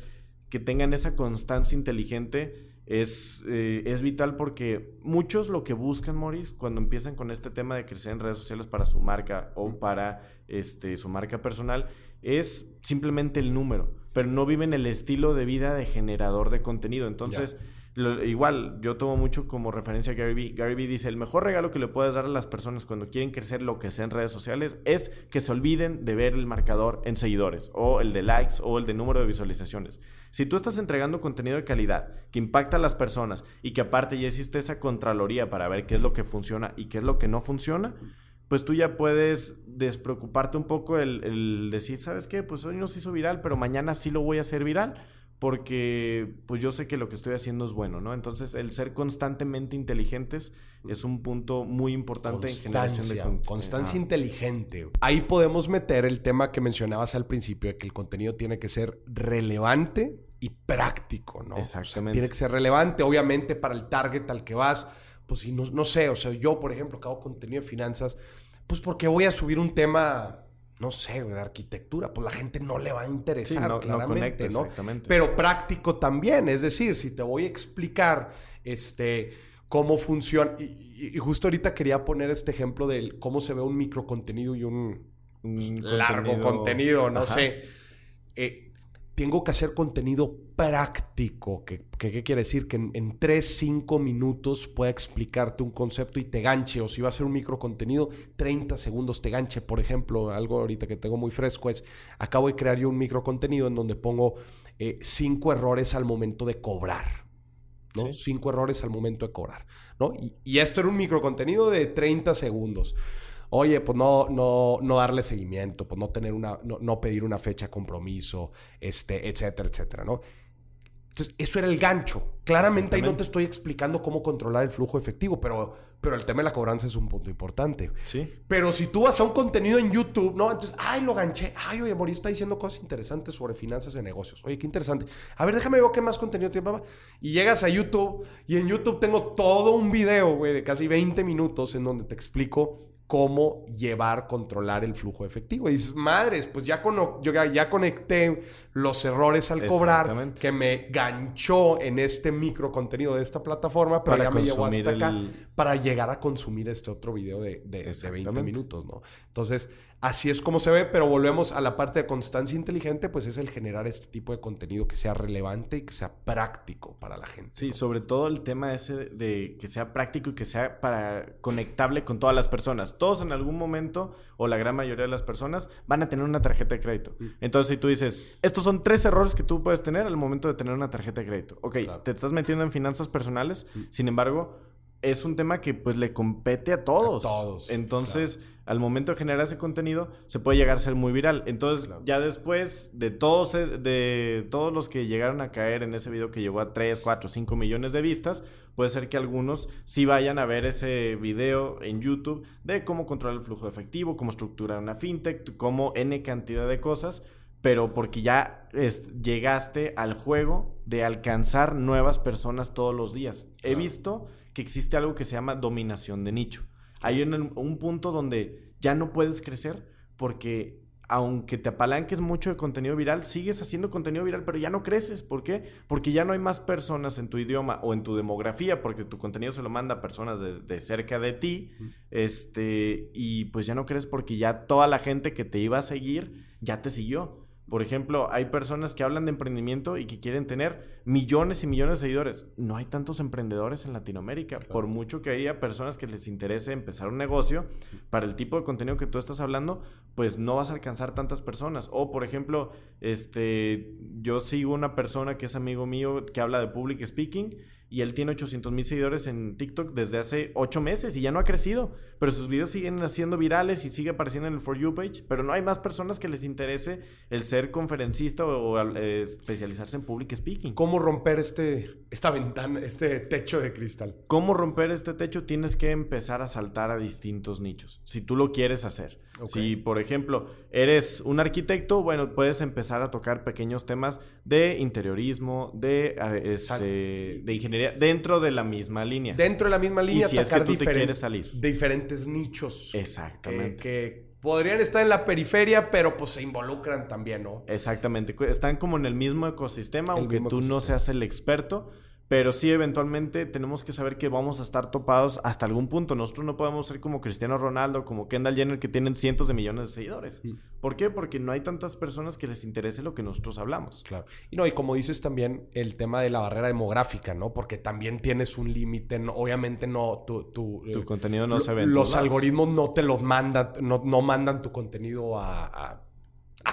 que tengan esa constancia inteligente es, eh, es vital porque muchos lo que buscan, Maurice, cuando empiezan con este tema de crecer en redes sociales para su marca o para este, su marca personal, es simplemente el número, pero no viven el estilo de vida de generador de contenido. Entonces igual, yo tomo mucho como referencia a Gary Vee. Gary Vee dice, el mejor regalo que le puedes dar a las personas cuando quieren crecer lo que sea en redes sociales es que se olviden de ver el marcador en seguidores o el de likes o el de número de visualizaciones. Si tú estás entregando contenido de calidad que impacta a las personas y que aparte ya existe esa contraloría para ver qué es lo que funciona y qué es lo que no funciona, pues tú ya puedes despreocuparte un poco el, el decir, ¿sabes qué? Pues hoy no se hizo viral, pero mañana sí lo voy a hacer viral porque pues yo sé que lo que estoy haciendo es bueno, ¿no? Entonces el ser constantemente inteligentes es un punto muy importante en generación de.
Constancia inteligente. Ahí podemos meter el tema que mencionabas al principio de que el contenido tiene que ser relevante y práctico, ¿no?
Exactamente.
tiene que ser relevante, obviamente, para el target al que vas. Pues si no, no sé, o sea, yo, por ejemplo, que hago contenido de finanzas, pues porque voy a subir un tema no sé, de arquitectura, pues la gente no le va a interesar, no, claramente, no, Pero práctico también, es decir, si te voy a explicar este, cómo funciona, y, justo ahorita quería poner este ejemplo de cómo se ve un micro contenido y un, largo contenido, no sé. Eh, tengo que hacer contenido práctico. ¿Qué, qué, quiere decir? Que en, 3, 5 minutos pueda explicarte un concepto y te ganche. O si va a ser un micro contenido, 30 segundos te ganche. Por ejemplo, algo ahorita que tengo muy fresco es, acabo de crear yo un micro contenido en donde pongo 5 eh, errores al momento de cobrar. ¿no? Cinco errores al momento de cobrar. ¿no? Y, y esto era un micro contenido de 30 segundos oye, pues no, no, no darle seguimiento, pues no tener una, no, pedir una fecha de compromiso, este, etcétera, etcétera, ¿no? Entonces, eso era el gancho. Claramente ahí no te estoy explicando cómo controlar el flujo efectivo, pero, pero el tema de la cobranza es un punto importante.
Sí.
Pero si tú vas a un contenido en YouTube, ¿no? Entonces, ay, lo ganché. Ay, oye, Boris está diciendo cosas interesantes sobre finanzas de negocios. Oye, qué interesante. A ver, déjame ver qué más contenido tiene, papá. Y llegas a YouTube y en YouTube tengo todo un video, güey, de casi 20 minutos en donde te explico cómo llevar, controlar el flujo efectivo. Y dices, madres, pues ya, con, yo ya conecté los errores al cobrar que me ganchó en este micro contenido de esta plataforma, pero ya me llevó hasta acá para llegar a consumir este otro video de, de, de 20 minutos, ¿no? Entonces, Así es como se ve, pero volvemos a la parte de constancia inteligente, pues es el generar este tipo de contenido que sea relevante y que sea práctico para la gente.
Sí, sobre todo el tema ese de que sea práctico y que sea para conectable con todas las personas. Todos en algún momento, o la gran mayoría de las personas, van a tener una tarjeta de crédito. Mm. Entonces, si tú dices, estos son tres errores que tú puedes tener al momento de tener una tarjeta de crédito. Ok, te estás metiendo en finanzas personales, mm. sin embargo, es un tema que pues le compete a todos.
A todos,
Entonces, al momento de generar ese contenido, se puede llegar a ser muy viral. Entonces, ya después de todos, e, de todos los que llegaron a caer en ese video que llegó a 3, 4, 5 millones de vistas, puede ser que algunos sí vayan a ver ese video en YouTube de cómo controlar el flujo de efectivo, cómo estructurar una fintech, cómo N cantidad de cosas pero porque ya llegaste al juego de alcanzar nuevas personas todos los días. He visto que existe algo que se llama dominación de nicho. Hay un, un punto donde ya no puedes crecer porque aunque te apalanques mucho de contenido viral, sigues haciendo contenido viral, pero ya no creces. ¿Por qué? Porque ya no hay más personas en tu idioma o en tu demografía, porque tu contenido se lo manda a personas de, cerca de ti, este, y pues ya no crees porque ya toda la gente que te iba a seguir ya te siguió. Por ejemplo, hay personas que hablan de emprendimiento y que quieren tener millones y millones de seguidores. No hay tantos emprendedores en Latinoamérica. Por mucho que haya personas que les interese empezar un negocio, para el tipo de contenido que tú estás hablando, pues no vas a alcanzar tantas personas. O, por ejemplo, este, yo sigo una persona que es amigo mío que habla de public speaking y él tiene 800 mil seguidores en TikTok desde hace 8 meses y ya no ha crecido. Pero sus videos siguen haciendo virales y sigue apareciendo en el For You page. Pero no hay más personas que les interese el ser conferencista o, eh, especializarse en public speaking.
¿Cómo romper este, esta ventana, este techo de cristal?
¿Cómo romper este techo? Tienes que empezar a saltar a distintos nichos. Si tú lo quieres hacer. Si, por ejemplo, eres un arquitecto, bueno, puedes empezar a tocar pequeños temas de interiorismo, de, eh, este, de ingeniería dentro de la misma línea.
Dentro de la misma línea,
y si es que tú te quieres salir.
Diferentes nichos.
Exactamente.
Que, podrían estar en la periferia, pero pues se involucran también, ¿no?
Exactamente. Están como en el mismo ecosistema, aunque tú no seas el experto pero sí, eventualmente tenemos que saber que vamos a estar topados hasta algún punto. Nosotros no podemos ser como Cristiano Ronaldo, como Kendall Jenner, que tienen cientos de millones de seguidores. ¿Por qué? Porque no hay tantas personas que les interese lo que nosotros hablamos.
Claro. Y no, y como dices también, el tema de la barrera demográfica, ¿no? Porque también tienes un límite. obviamente no, tu, tu,
tu contenido no se ve.
Los algoritmos no te los mandan, no, no mandan tu contenido a a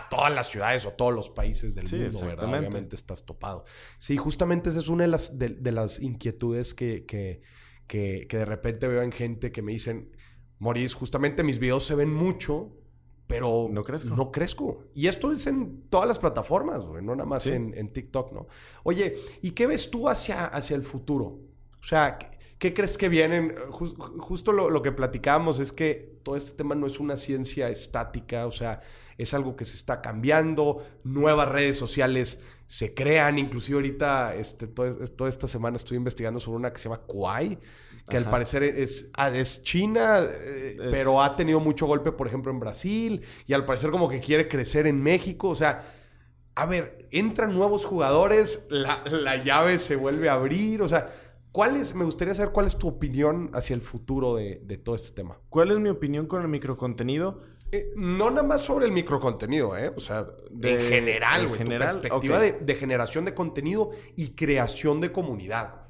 todas las ciudades o todos los países del mundo, ¿verdad? Obviamente estás topado. Sí, justamente esa es una de las, de, las inquietudes que, que, que, de repente veo en gente que me dicen, Moris, justamente mis videos se ven mucho, pero
no crezco.
No crezco. Y esto es en todas las plataformas, güey, no nada más en, en, TikTok, ¿no? Oye, ¿y qué ves tú hacia, hacia el futuro? O sea, ¿qué, crees que vienen? justo lo, lo que platicábamos es que todo este tema no es una ciencia estática, o sea, es algo que se está cambiando, nuevas redes sociales se crean, inclusive ahorita, este, toda, esta semana estoy investigando sobre una que se llama Kuai, que al parecer es, ah, es China, eh, pero ha tenido mucho golpe, por ejemplo, en Brasil, y al parecer como que quiere crecer en México, o sea, a ver, entran nuevos jugadores, la, llave se vuelve a abrir, o sea, ¿cuál es, me gustaría saber cuál es tu opinión hacia el futuro de, de todo este tema?
¿Cuál es mi opinión con el microcontenido?
Eh, no nada más sobre el microcontenido, ¿eh? O sea, en general, güey. Perspectiva de, generación de contenido y creación de comunidad.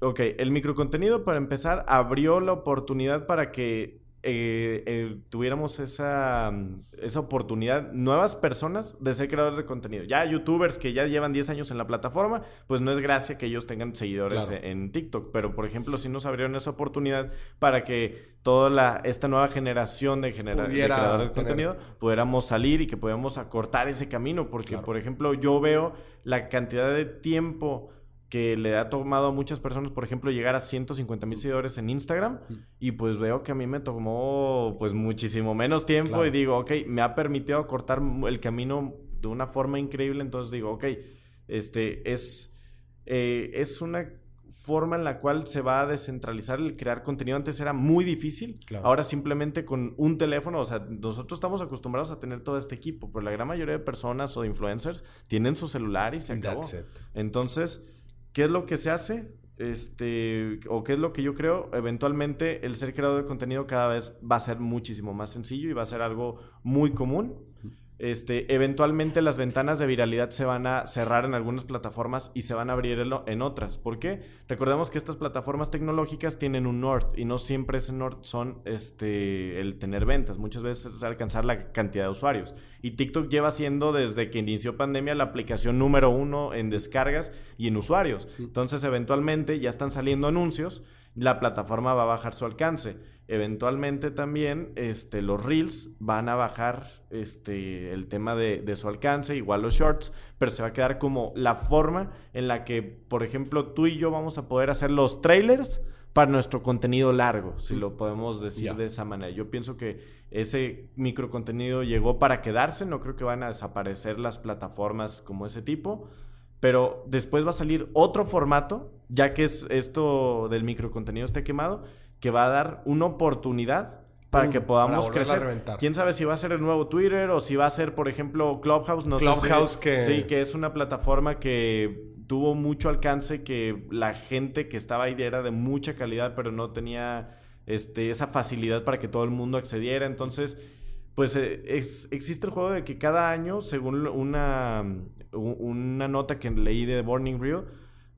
Ok, el microcontenido, para empezar, abrió la oportunidad para que eh, eh, tuviéramos esa, esa oportunidad, nuevas personas de ser creadores de contenido. Ya youtubers que ya llevan 10 años en la plataforma, pues no es gracia que ellos tengan seguidores en TikTok, pero por ejemplo, si nos abrieron esa oportunidad para que toda la, esta nueva generación de, creadores de contenido pudiéramos salir y que pudiéramos acortar ese camino, porque por ejemplo, yo veo la cantidad de tiempo que le ha tomado a muchas personas, por ejemplo, llegar a 150 mil seguidores en Instagram y pues veo que a mí me tomó pues muchísimo menos tiempo y digo, ok, me ha permitido cortar el camino de una forma increíble, entonces digo, ok, este es, eh, es una forma en la cual se va a descentralizar el crear contenido. Antes era muy difícil. Ahora simplemente con un teléfono, o sea, nosotros estamos acostumbrados a tener todo este equipo, pero la gran mayoría de personas o de influencers tienen su celular y se acabó. Entonces, ¿Qué es lo que se hace? Este, o qué es lo que yo creo, eventualmente el ser creador de contenido cada vez va a ser muchísimo más sencillo y va a ser algo muy común. Este, eventualmente las ventanas de viralidad se van a cerrar en algunas plataformas y se van a abrir en otras. ¿Por qué? Recordemos que estas plataformas tecnológicas tienen un north y no siempre ese north son este, el tener ventas. Muchas veces es alcanzar la cantidad de usuarios. Y TikTok lleva siendo desde que inició pandemia la aplicación número uno en descargas y en usuarios. Entonces eventualmente ya están saliendo anuncios la plataforma va a bajar su alcance. Eventualmente también este, los reels van a bajar este, el tema de, de, su alcance, igual los shorts, pero se va a quedar como la forma en la que, por ejemplo, tú y yo vamos a poder hacer los trailers para nuestro contenido largo, si lo podemos decir de esa manera. Yo pienso que ese micro contenido llegó para quedarse, no creo que van a desaparecer las plataformas como ese tipo, pero después va a salir otro formato, ya que es esto del micro contenido esté quemado, que va a dar una oportunidad para que podamos crecer. Quién sabe si va a ser el nuevo Twitter o si va a ser, por ejemplo, Clubhouse. No
Clubhouse que.
Sí, que es una plataforma que tuvo mucho alcance, que la gente que estaba ahí era de mucha calidad, pero no tenía este, esa facilidad para que todo el mundo accediera. Entonces, pues eh, existe el juego de que cada año, según una, una nota que leí de Morning Brew,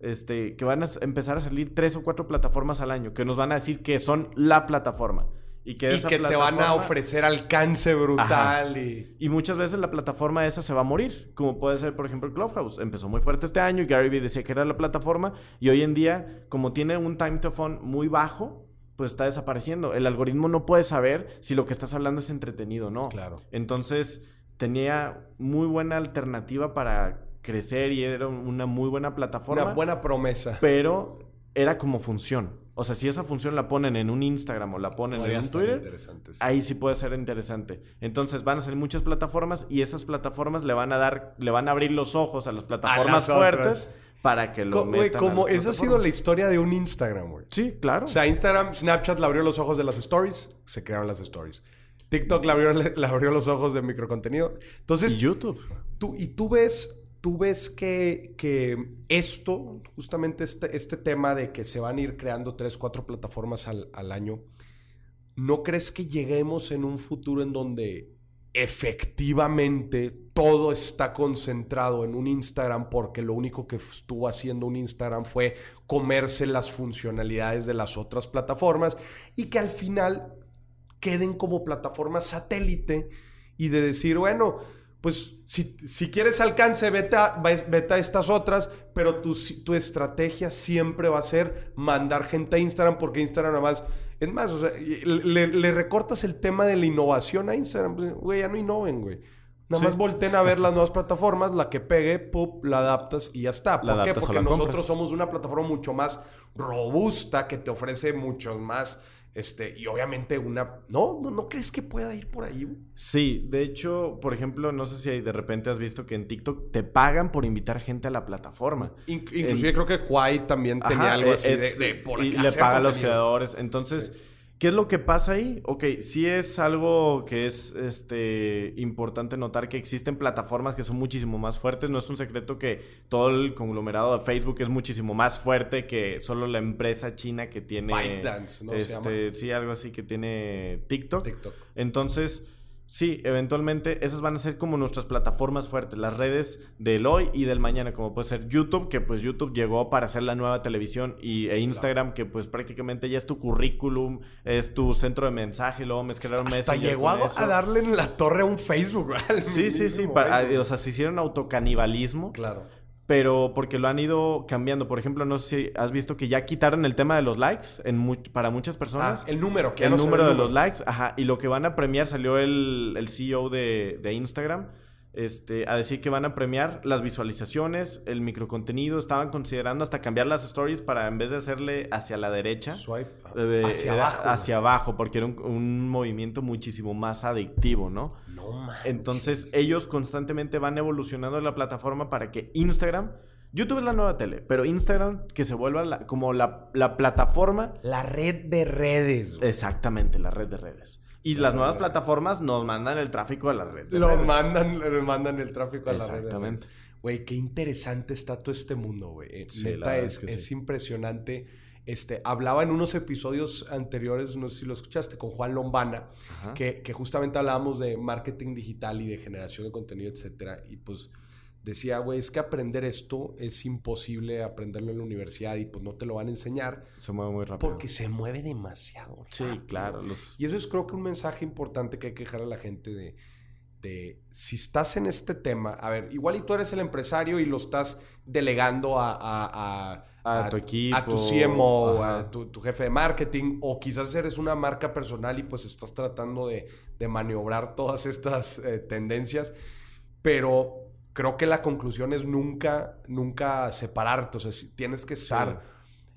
este, que van a empezar a salir tres o cuatro plataformas al año, que nos van a decir que son la plataforma.
Y que, te van a ofrecer alcance brutal.
Y... muchas veces la plataforma esa se va a morir. Como puede ser, por ejemplo, Clubhouse. Empezó muy fuerte este año y Gary Vee decía que era la plataforma. Y hoy en día, como tiene un time to phone muy bajo, pues está desapareciendo. El algoritmo no puede saber si lo que estás hablando es entretenido o no.
Claro.
Entonces, tenía muy buena alternativa para crecer y era una muy buena plataforma.
Una buena promesa.
Pero era como función. O sea, si esa función la ponen en un Instagram o la ponen en un Twitter, ahí sí puede ser interesante. Entonces van a salir muchas plataformas y esas plataformas le van a dar, le van a abrir los ojos a las plataformas fuertes para que lo metan.
como esa ha sido la historia de un Instagram, güey.
Sí, claro.
O sea, Instagram, Snapchat le abrió los ojos de las stories, se crearon las stories. TikTok le abrió, le abrió los ojos de microcontenido. Entonces.
Y YouTube.
Tú, y tú ves tú ves que, que esto, justamente este, este, tema de que se van a ir creando tres, cuatro plataformas al, al, año, ¿no crees que lleguemos en un futuro en donde efectivamente todo está concentrado en un Instagram porque lo único que estuvo haciendo un Instagram fue comerse las funcionalidades de las otras plataformas y que al final queden como plataforma satélite y de decir, bueno, pues si, si, quieres alcance, vete a, vete a estas otras, pero tu, tu, estrategia siempre va a ser mandar gente a Instagram, porque Instagram nada más, es más, o sea, le, le recortas el tema de la innovación a Instagram, pues, güey, ya no innoven, güey. Nada más volteen a ver las nuevas plataformas, la que pegue, pup, la adaptas y ya está. ¿Por qué? Porque nosotros somos una plataforma mucho más robusta que te ofrece muchos más este, y obviamente una... ¿No? ¿No, crees que pueda ir por ahí?
Sí, de hecho, por ejemplo, no sé si de repente has visto que en TikTok te pagan por invitar gente a la plataforma.
inclusive creo que Kwai también tenía algo así de,
Y le paga a los creadores. Entonces... ¿Qué es lo que pasa ahí? Ok, sí es algo que es este, importante notar que existen plataformas que son muchísimo más fuertes. No es un secreto que todo el conglomerado de Facebook es muchísimo más fuerte que solo la empresa china que tiene...
ByteDance, ¿no?
Este, sí, algo así que tiene TikTok. TikTok. Entonces Sí, eventualmente esas van a ser como nuestras plataformas fuertes, las redes del hoy y del mañana, como puede ser YouTube, que pues YouTube llegó para hacer la nueva televisión, y e Instagram, que pues prácticamente ya es tu currículum, es tu centro de mensaje, luego mezclaron
Messenger. Hasta llegó a, darle en la torre a un Facebook,
Sí, sí, sí, o sea, se hicieron autocanibalismo.
Claro
pero porque lo han ido cambiando. Por ejemplo, no sé si has visto que ya quitaron el tema de los likes en para muchas personas.
Ah, el número,
que El número de los likes, ajá. Y lo que van a premiar, salió el, el CEO de, de Instagram este, a decir que van a premiar las visualizaciones, el microcontenido. Estaban considerando hasta cambiar las stories para en vez de hacerle hacia la derecha,
eh, hacia abajo.
Hacia abajo, porque era un, movimiento muchísimo más adictivo, ¿no?
No
Entonces, ellos constantemente van evolucionando la plataforma para que Instagram. YouTube es la nueva tele, pero Instagram que se vuelva como la, la plataforma.
La red de redes.
Exactamente, la red de redes. Y las nuevas plataformas nos mandan el tráfico a la red.
Lo mandan, le mandan el tráfico a la red. Exactamente. Güey, qué interesante está todo este mundo, güey. Eh, neta, es, es, impresionante. Este, hablaba en unos episodios anteriores, no sé si lo escuchaste, con Juan Lombana, que, que, justamente hablábamos de marketing digital y de generación de contenido, etcétera. Y pues decía, güey, es que aprender esto es imposible aprenderlo en la universidad y pues no te lo van a enseñar.
Se mueve muy rápido.
Porque se mueve demasiado.
Sí, claro.
Y eso es creo que un mensaje importante que hay que dejar a la gente de de si estás en este tema, a ver, igual y tú eres el empresario y lo estás delegando a,
a, tu equipo,
a tu CMO, a tu, jefe de marketing, o quizás eres una marca personal y pues estás tratando de, maniobrar todas estas eh, tendencias, pero creo que la conclusión es nunca, nunca separarte, o sea, tienes que estar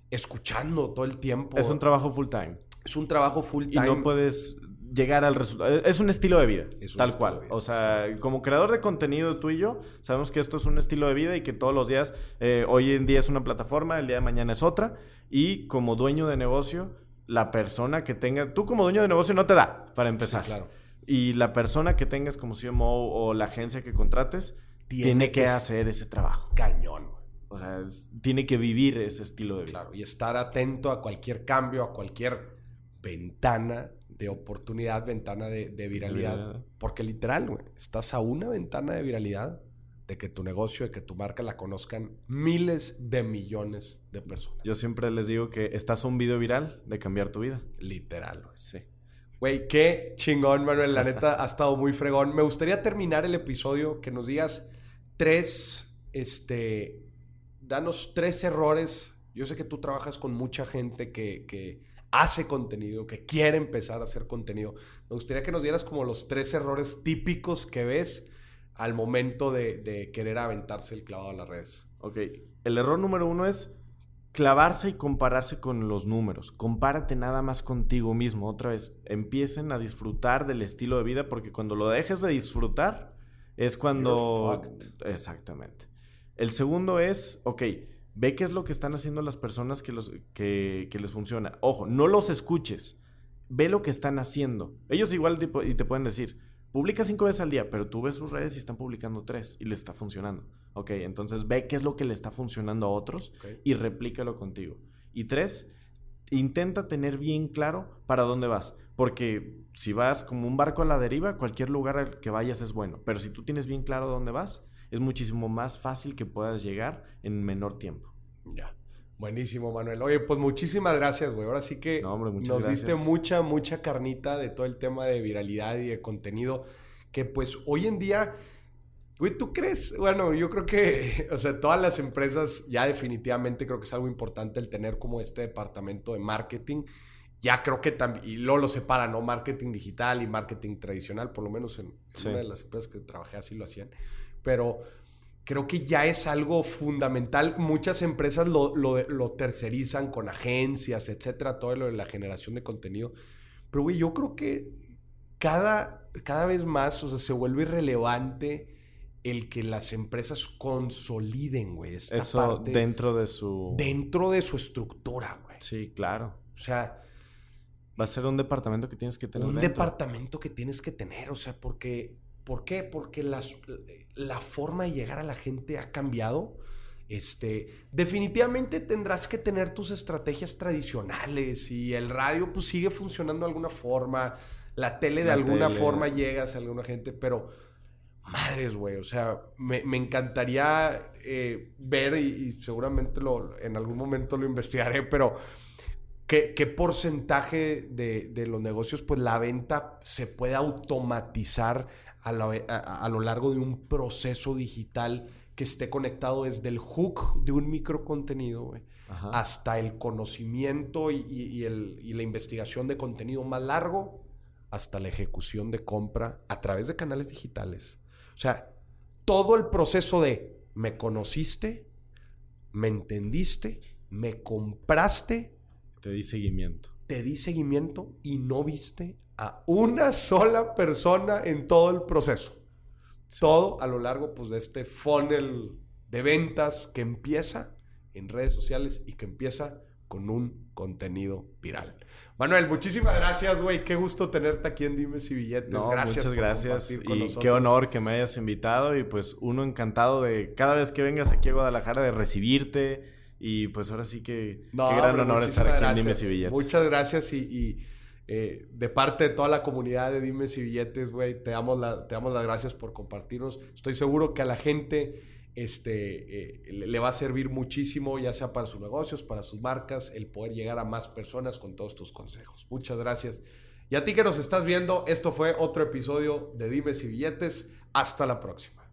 escuchando todo el tiempo.
Es un trabajo full time.
Es un trabajo full time.
Y no puedes llegar al resultado. Es un estilo de vida, tal cual. O sea, como creador de contenido tú y yo, sabemos que esto es un estilo de vida y que todos los días, eh, hoy en día es una plataforma, el día de mañana es otra. Y como dueño de negocio, la persona que tenga, tú como dueño de negocio no te da, para empezar.
claro.
Y la persona que tengas como CMO o la agencia que contrates, tiene, que, hacer ese trabajo.
Cañón.
O sea, tiene que vivir ese estilo de vida.
Claro, y estar atento a cualquier cambio, a cualquier ventana de oportunidad, ventana de, viralidad. Porque literal, güey, estás a una ventana de viralidad de que tu negocio, de que tu marca la conozcan miles de millones de personas.
Yo siempre les digo que estás a un video viral de cambiar tu vida.
Literal, güey. Sí. Güey, qué chingón, Manuel. La neta ha estado muy fregón. Me gustaría terminar el episodio que nos digas tres, este, danos tres errores. Yo sé que tú trabajas con mucha gente que, que hace contenido, que quiere empezar a hacer contenido. Me gustaría que nos dieras como los tres errores típicos que ves al momento de, querer aventarse el clavado a las redes.
Ok, el error número uno es clavarse y compararse con los números. Compárate nada más contigo mismo. Otra vez, empiecen a disfrutar del estilo de vida porque cuando lo dejes de disfrutar es cuando... Exactamente. El segundo es, ok, Ve qué es lo que están haciendo las personas que, los, que, les funciona. Ojo, no los escuches. Ve lo que están haciendo. Ellos igual te, y te pueden decir, publica cinco veces al día, pero tú ves sus redes y están publicando tres y les está funcionando. Ok, entonces ve qué es lo que le está funcionando a otros y replícalo contigo. Y tres, intenta tener bien claro para dónde vas. Porque si vas como un barco a la deriva, cualquier lugar al que vayas es bueno. Pero si tú tienes bien claro dónde vas, es muchísimo más fácil que puedas llegar en menor tiempo.
Ya. Buenísimo, Manuel. Oye, pues muchísimas gracias, güey. Ahora sí que nos diste mucha, mucha carnita de todo el tema de viralidad y de contenido. Que pues hoy en día, güey, ¿tú crees? Bueno, yo creo que, o sea, todas las empresas ya definitivamente creo que es algo importante el tener como este departamento de marketing. Ya creo que también, y luego lo separa, ¿no? Marketing digital y marketing tradicional, por lo menos en, en una de las empresas que trabajé así lo hacían pero creo que ya es algo fundamental. Muchas empresas lo, tercerizan con agencias, etcétera, todo lo de la generación de contenido. Pero, güey, yo creo que cada, cada vez más, o sea, se vuelve irrelevante el que las empresas consoliden, güey.
Eso dentro de su...
Dentro de su estructura, güey.
Sí, claro.
O sea...
Va a ser un departamento que tienes que tener.
Un departamento que tienes que tener, o sea, porque ¿Por qué? Porque la forma de llegar a la gente ha cambiado. Este, definitivamente tendrás que tener tus estrategias tradicionales y el radio pues sigue funcionando de alguna forma, la tele de alguna forma llegas a alguna gente, pero madres, güey, o sea, me, encantaría eh, ver y, seguramente lo, en algún momento lo investigaré, pero ¿qué, qué porcentaje de, de, los negocios pues la venta se puede automatizar a, lo largo de un proceso digital que esté conectado desde el hook de un microcontenido hasta el conocimiento y, la investigación de contenido más largo, hasta la ejecución de compra a través de canales digitales. O sea, todo el proceso de me conociste, me entendiste, me compraste.
Te di seguimiento.
Te di seguimiento y no viste a una sola persona en todo el proceso. Todo a lo largo pues, de este funnel de ventas que empieza en redes sociales y que empieza con un contenido viral. Manuel, muchísimas gracias, güey. Qué gusto tenerte aquí en Dimes y Billetes. gracias.
Muchas gracias. y qué honor que me hayas invitado. Y pues uno encantado de cada vez que vengas aquí a Guadalajara de recibirte. Y pues ahora sí que qué gran honor estar aquí en Dimes y Billetes.
Muchas gracias y eh, de parte de toda la comunidad de Dimes y Billetes, güey, te, damos te damos las gracias por compartirnos. Estoy seguro que a la gente este, eh, le va a servir muchísimo, ya sea para sus negocios, para sus marcas, el poder llegar a más personas con todos tus consejos. Muchas gracias. Y a ti que nos estás viendo, esto fue otro episodio de Dimes y Billetes. Hasta la próxima.